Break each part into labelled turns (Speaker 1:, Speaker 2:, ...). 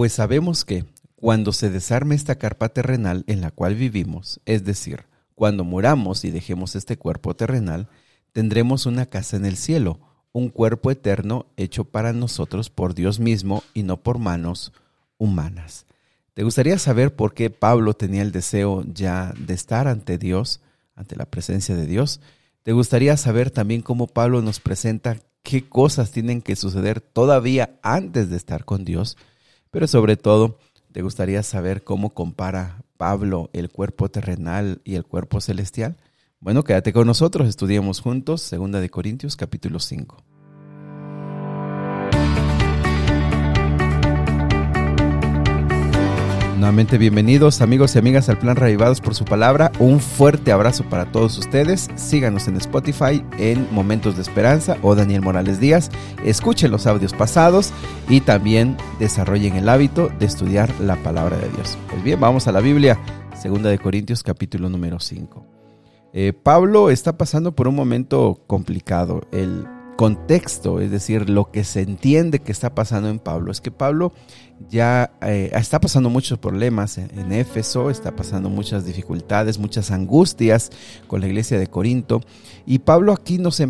Speaker 1: Pues sabemos que cuando se desarme esta carpa terrenal en la cual vivimos, es decir, cuando muramos y dejemos este cuerpo terrenal, tendremos una casa en el cielo, un cuerpo eterno hecho para nosotros por Dios mismo y no por manos humanas. ¿Te gustaría saber por qué Pablo tenía el deseo ya de estar ante Dios, ante la presencia de Dios? ¿Te gustaría saber también cómo Pablo nos presenta qué cosas tienen que suceder todavía antes de estar con Dios? Pero sobre todo, ¿te gustaría saber cómo compara Pablo el cuerpo terrenal y el cuerpo celestial? Bueno, quédate con nosotros, estudiemos juntos 2 de Corintios capítulo 5. Nuevamente bienvenidos amigos y amigas al Plan Revivados por su palabra. Un fuerte abrazo para todos ustedes. Síganos en Spotify en Momentos de Esperanza o Daniel Morales Díaz. Escuchen los audios pasados y también desarrollen el hábito de estudiar la palabra de Dios. Pues bien, vamos a la Biblia, segunda de Corintios capítulo número 5. Eh, Pablo está pasando por un momento complicado. El contexto, es decir, lo que se entiende que está pasando en Pablo, es que Pablo ya eh, está pasando muchos problemas en, Éfeso, está pasando muchas dificultades, muchas angustias con la iglesia de Corinto, y Pablo aquí nos,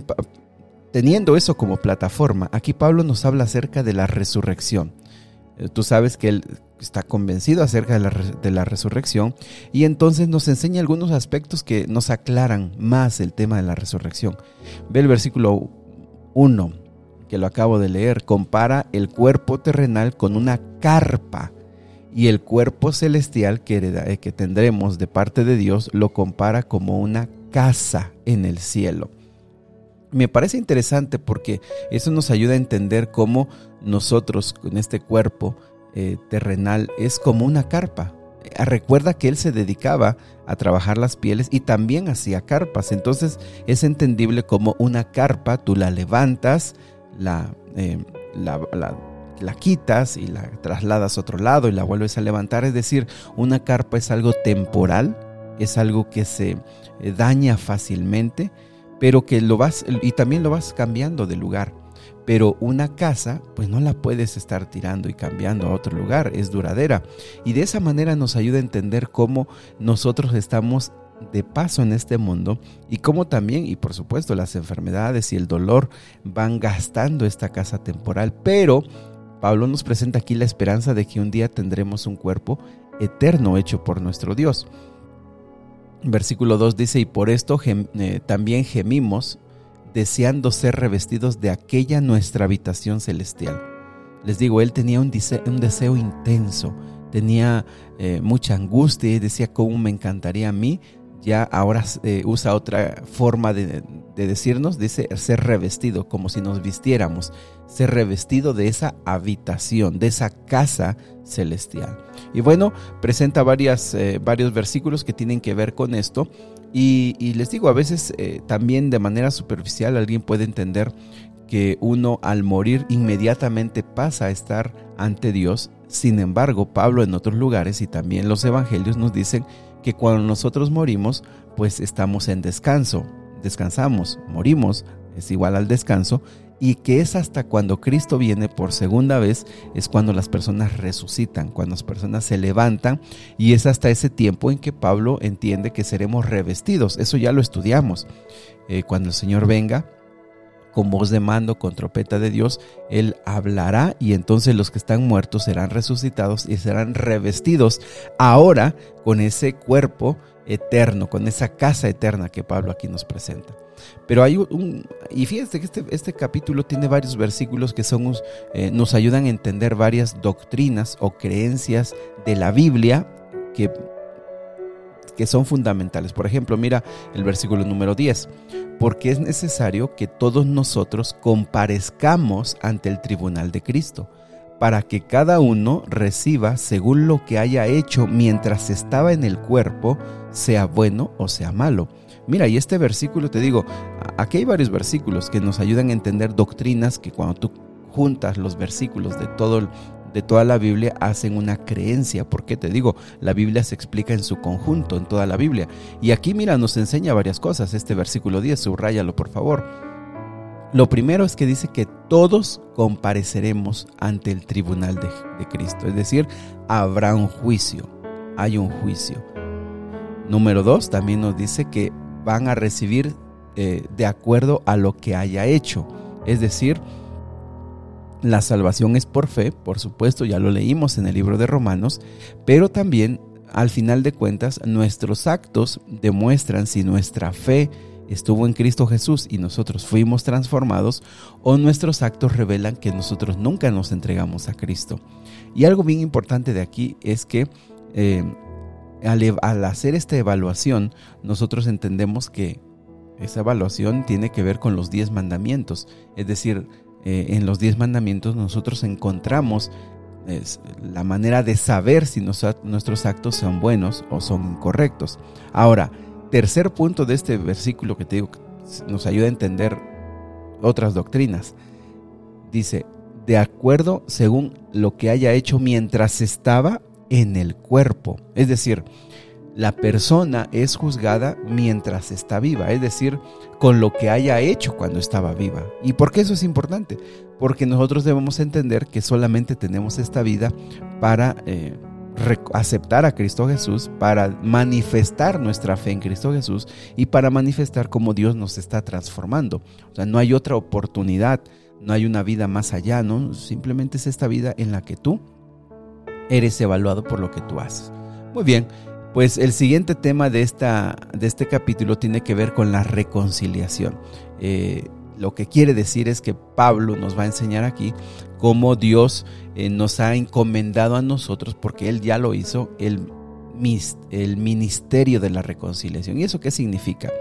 Speaker 1: teniendo eso como plataforma, aquí Pablo nos habla acerca de la resurrección. Eh, tú sabes que él está convencido acerca de la, de la, resurrección y entonces nos enseña algunos aspectos que nos aclaran más el tema de la resurrección. Ve el versículo 1, que lo acabo de leer, compara el cuerpo terrenal con una carpa y el cuerpo celestial que, eh, que tendremos de parte de Dios lo compara como una casa en el cielo. Me parece interesante porque eso nos ayuda a entender cómo nosotros con este cuerpo eh, terrenal es como una carpa. Eh, recuerda que él se dedicaba a trabajar las pieles y también hacía carpas. Entonces es entendible como una carpa, tú la levantas, eh, la, la, quitas y la trasladas a otro lado y la vuelves a levantar. Es decir, una carpa es algo temporal, es algo que se eh, daña fácilmente, pero que lo vas, y también lo vas cambiando de lugar. Pero una casa, pues no la puedes estar tirando y cambiando a otro lugar, es duradera. Y de esa manera nos ayuda a entender cómo nosotros estamos de paso en este mundo y cómo también, y por supuesto, las enfermedades y el dolor van gastando esta casa temporal. Pero Pablo nos presenta aquí la esperanza de que un día tendremos un cuerpo eterno hecho por nuestro Dios. Versículo 2 dice, y por esto eh, también gemimos deseando ser revestidos de aquella nuestra habitación celestial. Les digo, él tenía un deseo, intenso, tenía eh, mucha angustia y decía, ¿cómo me encantaría a mí? Ya ahora eh, usa otra forma de, de, decirnos, dice ser revestido, como si nos vistiéramos, ser revestido de esa habitación, de esa casa celestial. Y bueno, presenta eh, varios versículos que tienen que ver con esto. Y, les digo, a veces eh, también de manera superficial alguien puede entender que uno al morir inmediatamente pasa a estar ante Dios. Sin embargo, Pablo en otros lugares y también los evangelios nos dicen que cuando nosotros morimos, pues estamos en descanso, descansamos, morimos, es igual al descanso, y que es hasta cuando Cristo viene por segunda vez, es cuando las personas resucitan, cuando las personas se levantan y es hasta ese tiempo en que Pablo entiende que seremos revestidos. Eso ya lo estudiamos. Eh, cuando el Señor venga, con voz de mando, con trompeta de Dios, Él hablará y entonces los que están muertos serán resucitados y serán revestidos ahora con ese cuerpo eterno, con esa casa eterna que Pablo aquí nos presenta. Pero hay un, y fíjense que este, este capítulo tiene varios versículos que son, eh, nos ayudan a entender varias doctrinas o creencias de la Biblia que, que son fundamentales. Por ejemplo, mira el versículo número 10, porque es necesario que todos nosotros comparezcamos ante el tribunal de Cristo para que cada uno reciba según lo que haya hecho mientras estaba en el cuerpo, sea bueno o sea malo. Mira, y este versículo, te digo, aquí hay varios versículos que nos ayudan a entender doctrinas que cuando tú juntas los versículos de todo de toda la Biblia hacen una creencia, porque te digo, la Biblia se explica en su conjunto, en toda la Biblia. Y aquí, mira, nos enseña varias cosas. Este versículo 10, subráyalo por favor. Lo primero es que dice que todos compareceremos ante el tribunal de, Cristo, es decir, habrá un juicio, hay un juicio. Número dos, también nos dice que van a recibir eh, de acuerdo a lo que haya hecho, es decir, la salvación es por fe, por supuesto, ya lo leímos en el libro de Romanos, pero también al final de cuentas nuestros actos demuestran si nuestra fe estuvo en Cristo Jesús y nosotros fuimos transformados o nuestros actos revelan que nosotros nunca nos entregamos a Cristo. Y algo bien importante de aquí es que eh, al, hacer esta evaluación nosotros entendemos que esa evaluación tiene que ver con los diez mandamientos, es decir, eh, en los diez mandamientos nosotros encontramos la manera de saber si nuestros actos son buenos o son incorrectos. Ahora, tercer punto de este versículo que te digo nos ayuda a entender otras doctrinas. Dice, de acuerdo según lo que haya hecho mientras estaba en el cuerpo. Es decir, la persona es juzgada mientras está viva, es decir, con lo que haya hecho cuando estaba viva. ¿Y por qué eso es importante? Porque nosotros debemos entender que solamente tenemos esta vida para eh, aceptar a Cristo Jesús, para manifestar nuestra fe en Cristo Jesús y para manifestar cómo Dios nos está transformando. O sea, no hay otra oportunidad, no hay una vida más allá, ¿no? Simplemente es esta vida en la que tú eres evaluado por lo que tú haces. Muy bien, pues el siguiente tema de, esta, de este capítulo tiene que ver con la reconciliación. Eh, lo que quiere decir es que Pablo nos va a enseñar aquí cómo Dios eh, nos ha encomendado a nosotros, porque Él ya lo hizo, el, el ministerio de la reconciliación. ¿Y eso qué significa?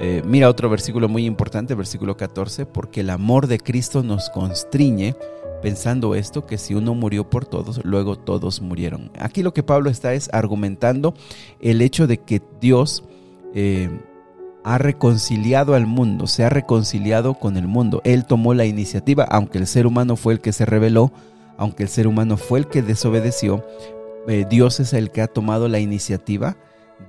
Speaker 1: Eh, mira otro versículo muy importante, versículo 14, porque el amor de Cristo nos constriñe pensando esto, que si uno murió por todos, luego todos murieron. Aquí lo que Pablo está es argumentando el hecho de que Dios eh, ha reconciliado al mundo, se ha reconciliado con el mundo. Él tomó la iniciativa, aunque el ser humano fue el que se rebeló, aunque el ser humano fue el que desobedeció, eh, Dios es el que ha tomado la iniciativa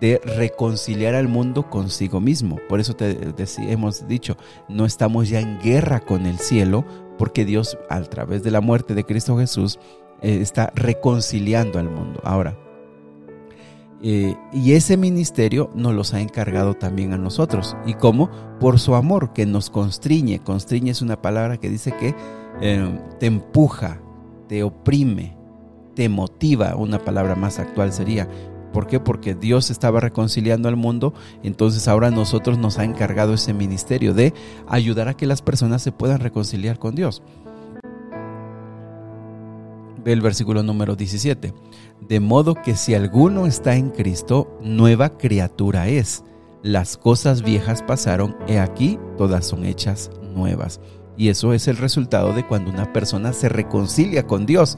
Speaker 1: de reconciliar al mundo consigo mismo. Por eso hemos dicho, no estamos ya en guerra con el cielo, porque Dios a través de la muerte de Cristo Jesús eh, está reconciliando al mundo. Ahora, eh, y ese ministerio nos los ha encargado también a nosotros. ¿Y cómo? Por su amor que nos constriñe. Constriñe es una palabra que dice que eh, te empuja, te oprime, te motiva. Una palabra más actual sería. ¿Por qué? Porque Dios estaba reconciliando al mundo, entonces ahora nosotros nos ha encargado ese ministerio de ayudar a que las personas se puedan reconciliar con Dios. Ve el versículo número 17. De modo que si alguno está en Cristo, nueva criatura es. Las cosas viejas pasaron, he aquí, todas son hechas nuevas. Y eso es el resultado de cuando una persona se reconcilia con Dios.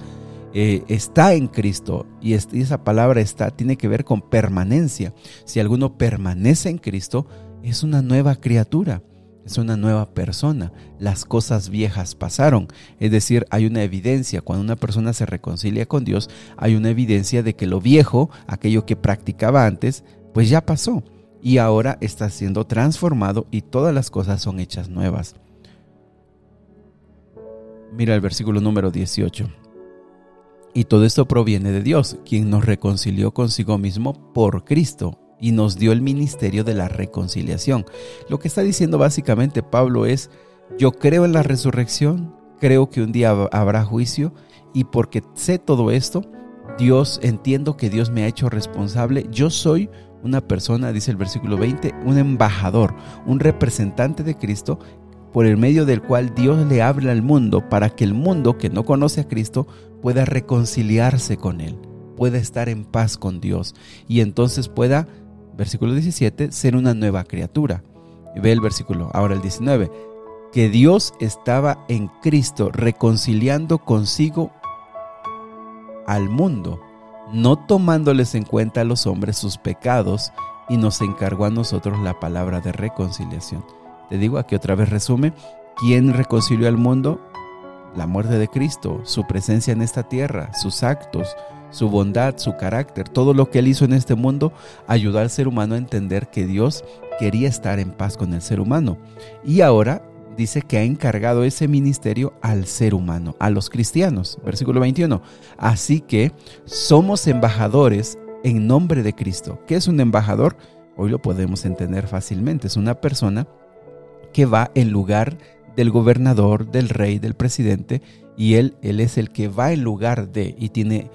Speaker 1: Eh, está en Cristo y, esa palabra está tiene que ver con permanencia. Si alguno permanece en Cristo, es una nueva criatura, es una nueva persona. Las cosas viejas pasaron, es decir, hay una evidencia. Cuando una persona se reconcilia con Dios, hay una evidencia de que lo viejo, aquello que practicaba antes, pues ya pasó y ahora está siendo transformado y todas las cosas son hechas nuevas. Mira el versículo número 18. Y todo esto proviene de Dios, quien nos reconcilió consigo mismo por Cristo y nos dio el ministerio de la reconciliación. Lo que está diciendo básicamente Pablo es, yo creo en la resurrección, creo que un día habrá juicio y porque sé todo esto, Dios, entiendo que Dios me ha hecho responsable, yo soy una persona, dice el versículo 20, un embajador, un representante de Cristo por el medio del cual Dios le habla al mundo para que el mundo que no conoce a Cristo pueda reconciliarse con Él, pueda estar en paz con Dios y entonces pueda, versículo 17, ser una nueva criatura. Ve el versículo, ahora el 19, que Dios estaba en Cristo reconciliando consigo al mundo, no tomándoles en cuenta a los hombres sus pecados, y nos encargó a nosotros la palabra de reconciliación. Te digo aquí otra vez resume, ¿quién reconcilió al mundo? la muerte de Cristo, su presencia en esta tierra, sus actos, su bondad, su carácter, todo lo que él hizo en este mundo ayudó al ser humano a entender que Dios quería estar en paz con el ser humano. Y ahora dice que ha encargado ese ministerio al ser humano, a los cristianos. Versículo 21. Así que somos embajadores en nombre de Cristo. ¿Qué es un embajador? Hoy lo podemos entender fácilmente. Es una persona que va en lugar del gobernador, del rey, del presidente, y él, él es el que va en lugar de y tiene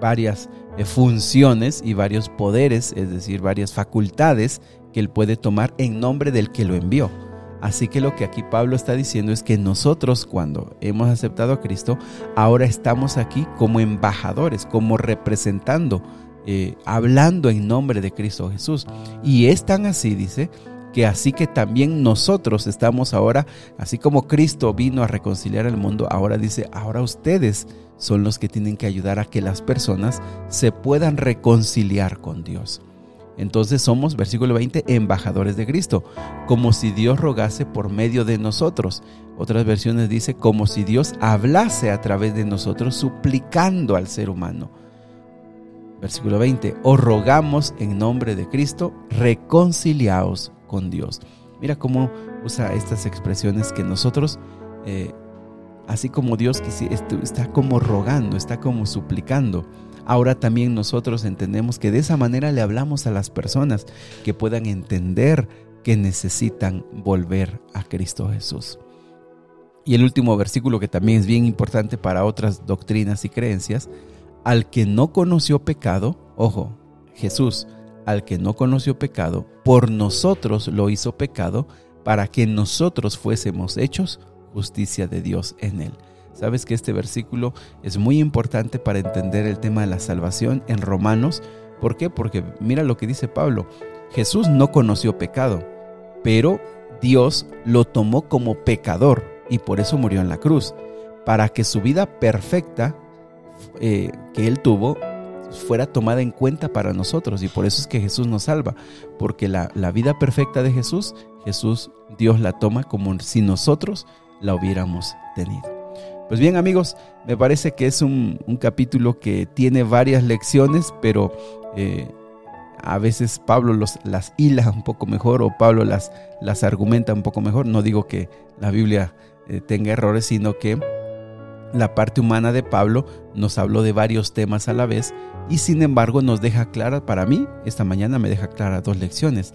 Speaker 1: varias eh, funciones y varios poderes, es decir, varias facultades que él puede tomar en nombre del que lo envió. Así que lo que aquí Pablo está diciendo es que nosotros cuando hemos aceptado a Cristo, ahora estamos aquí como embajadores, como representando, eh, hablando en nombre de Cristo Jesús. Y es tan así, dice, que así que también nosotros estamos ahora, así como Cristo vino a reconciliar el mundo, ahora dice, ahora ustedes son los que tienen que ayudar a que las personas se puedan reconciliar con Dios. Entonces somos, versículo 20, embajadores de Cristo, como si Dios rogase por medio de nosotros. Otras versiones dice, como si Dios hablase a través de nosotros, suplicando al ser humano. Versículo 20, os rogamos en nombre de Cristo, reconciliaos con Dios. Mira cómo usa estas expresiones que nosotros, eh, así como Dios está como rogando, está como suplicando Ahora también nosotros entendemos que de esa manera le hablamos a las personas que puedan entender que necesitan volver a Cristo Jesús. Y el último versículo que también es bien importante para otras doctrinas y creencias, al que no conoció pecado, ojo, Jesús, al que no conoció pecado, por nosotros lo hizo pecado, para que nosotros fuésemos hechos justicia de Dios en él. Sabes que este versículo es muy importante para entender el tema de la salvación en Romanos. ¿Por qué? Porque mira lo que dice Pablo. Jesús no conoció pecado, pero Dios lo tomó como pecador y por eso murió en la cruz, para que su vida perfecta eh, que él tuvo fuera tomada en cuenta para nosotros y por eso es que Jesús nos salva, porque la, la vida perfecta de Jesús, Jesús, Dios la toma como si nosotros la hubiéramos tenido. Pues bien amigos, me parece que es un, capítulo que tiene varias lecciones, pero eh, a veces Pablo las hila un poco mejor o Pablo las, las argumenta un poco mejor. No digo que la Biblia eh, tenga errores, sino que la parte humana de Pablo nos habló de varios temas a la vez y sin embargo nos deja clara, para mí, esta mañana me deja clara dos lecciones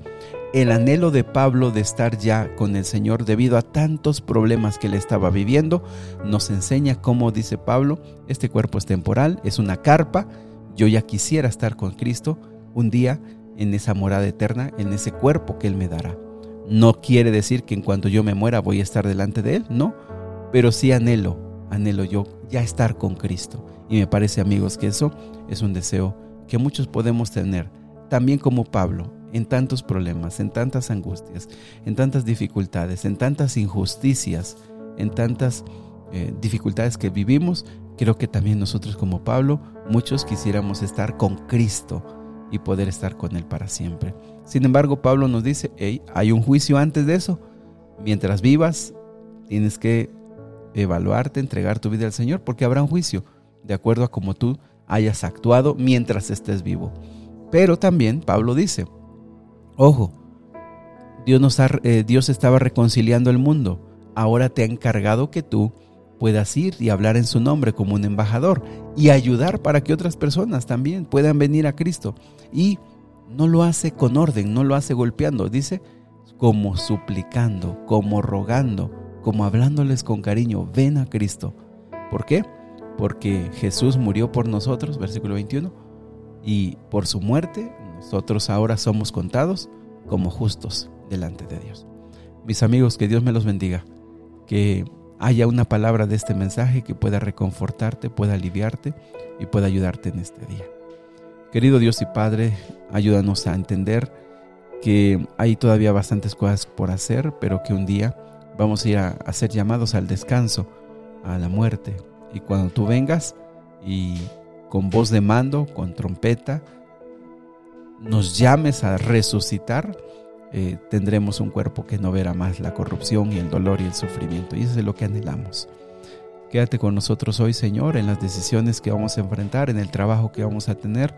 Speaker 1: el anhelo de Pablo de estar ya con el Señor debido a tantos problemas que le estaba viviendo, nos enseña cómo dice Pablo, este cuerpo es temporal, es una carpa, yo ya quisiera estar con Cristo un día en esa morada eterna, en ese cuerpo que Él me dará. No quiere decir que en cuanto yo me muera voy a estar delante de Él, no, pero sí anhelo, anhelo yo ya estar con Cristo. Y me parece amigos que eso es un deseo que muchos podemos tener, también como Pablo, en tantos problemas, en tantas angustias, en tantas dificultades, en tantas injusticias, en tantas eh, dificultades que vivimos, creo que también nosotros como Pablo, muchos quisiéramos estar con Cristo y poder estar con Él para siempre. Sin embargo, Pablo nos dice, hey, hay un juicio antes de eso. Mientras vivas, tienes que evaluarte, entregar tu vida al Señor, porque habrá un juicio, de acuerdo a cómo tú hayas actuado mientras estés vivo. Pero también Pablo dice, Ojo, Dios, eh, Dios estaba reconciliando el mundo. Ahora te ha encargado que tú puedas ir y hablar en su nombre como un embajador y ayudar para que otras personas también puedan venir a Cristo. Y no lo hace con orden, no lo hace golpeando, dice como suplicando, como rogando, como hablándoles con cariño, ven a Cristo. ¿Por qué? Porque Jesús murió por nosotros, versículo 21, y por su muerte nosotros ahora somos contados como justos delante de Dios. Mis amigos, que Dios me los bendiga, que haya una palabra de este mensaje que pueda reconfortarte, pueda aliviarte y pueda ayudarte en este día. Querido Dios y Padre, ayúdanos a entender que hay todavía bastantes cosas por hacer, pero que un día vamos a ir a, ser llamados al descanso, a la muerte. Y cuando tú vengas y con voz de mando, con trompeta, nos llames a resucitar, eh, tendremos un cuerpo que no verá más la corrupción y el dolor y el sufrimiento. Y eso es lo que anhelamos. Quédate con nosotros hoy, Señor, en las decisiones que vamos a enfrentar, en el trabajo que vamos a tener,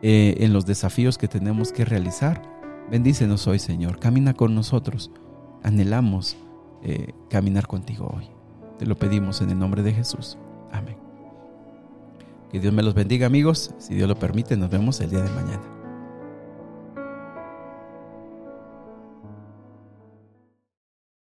Speaker 1: eh, en los desafíos que tenemos que realizar. Bendícenos hoy, Señor. Camina con nosotros. Anhelamos eh, caminar contigo hoy. Te lo pedimos en el nombre de Jesús. Amén. Que Dios me los bendiga amigos. Si Dios lo permite, nos vemos el día de mañana.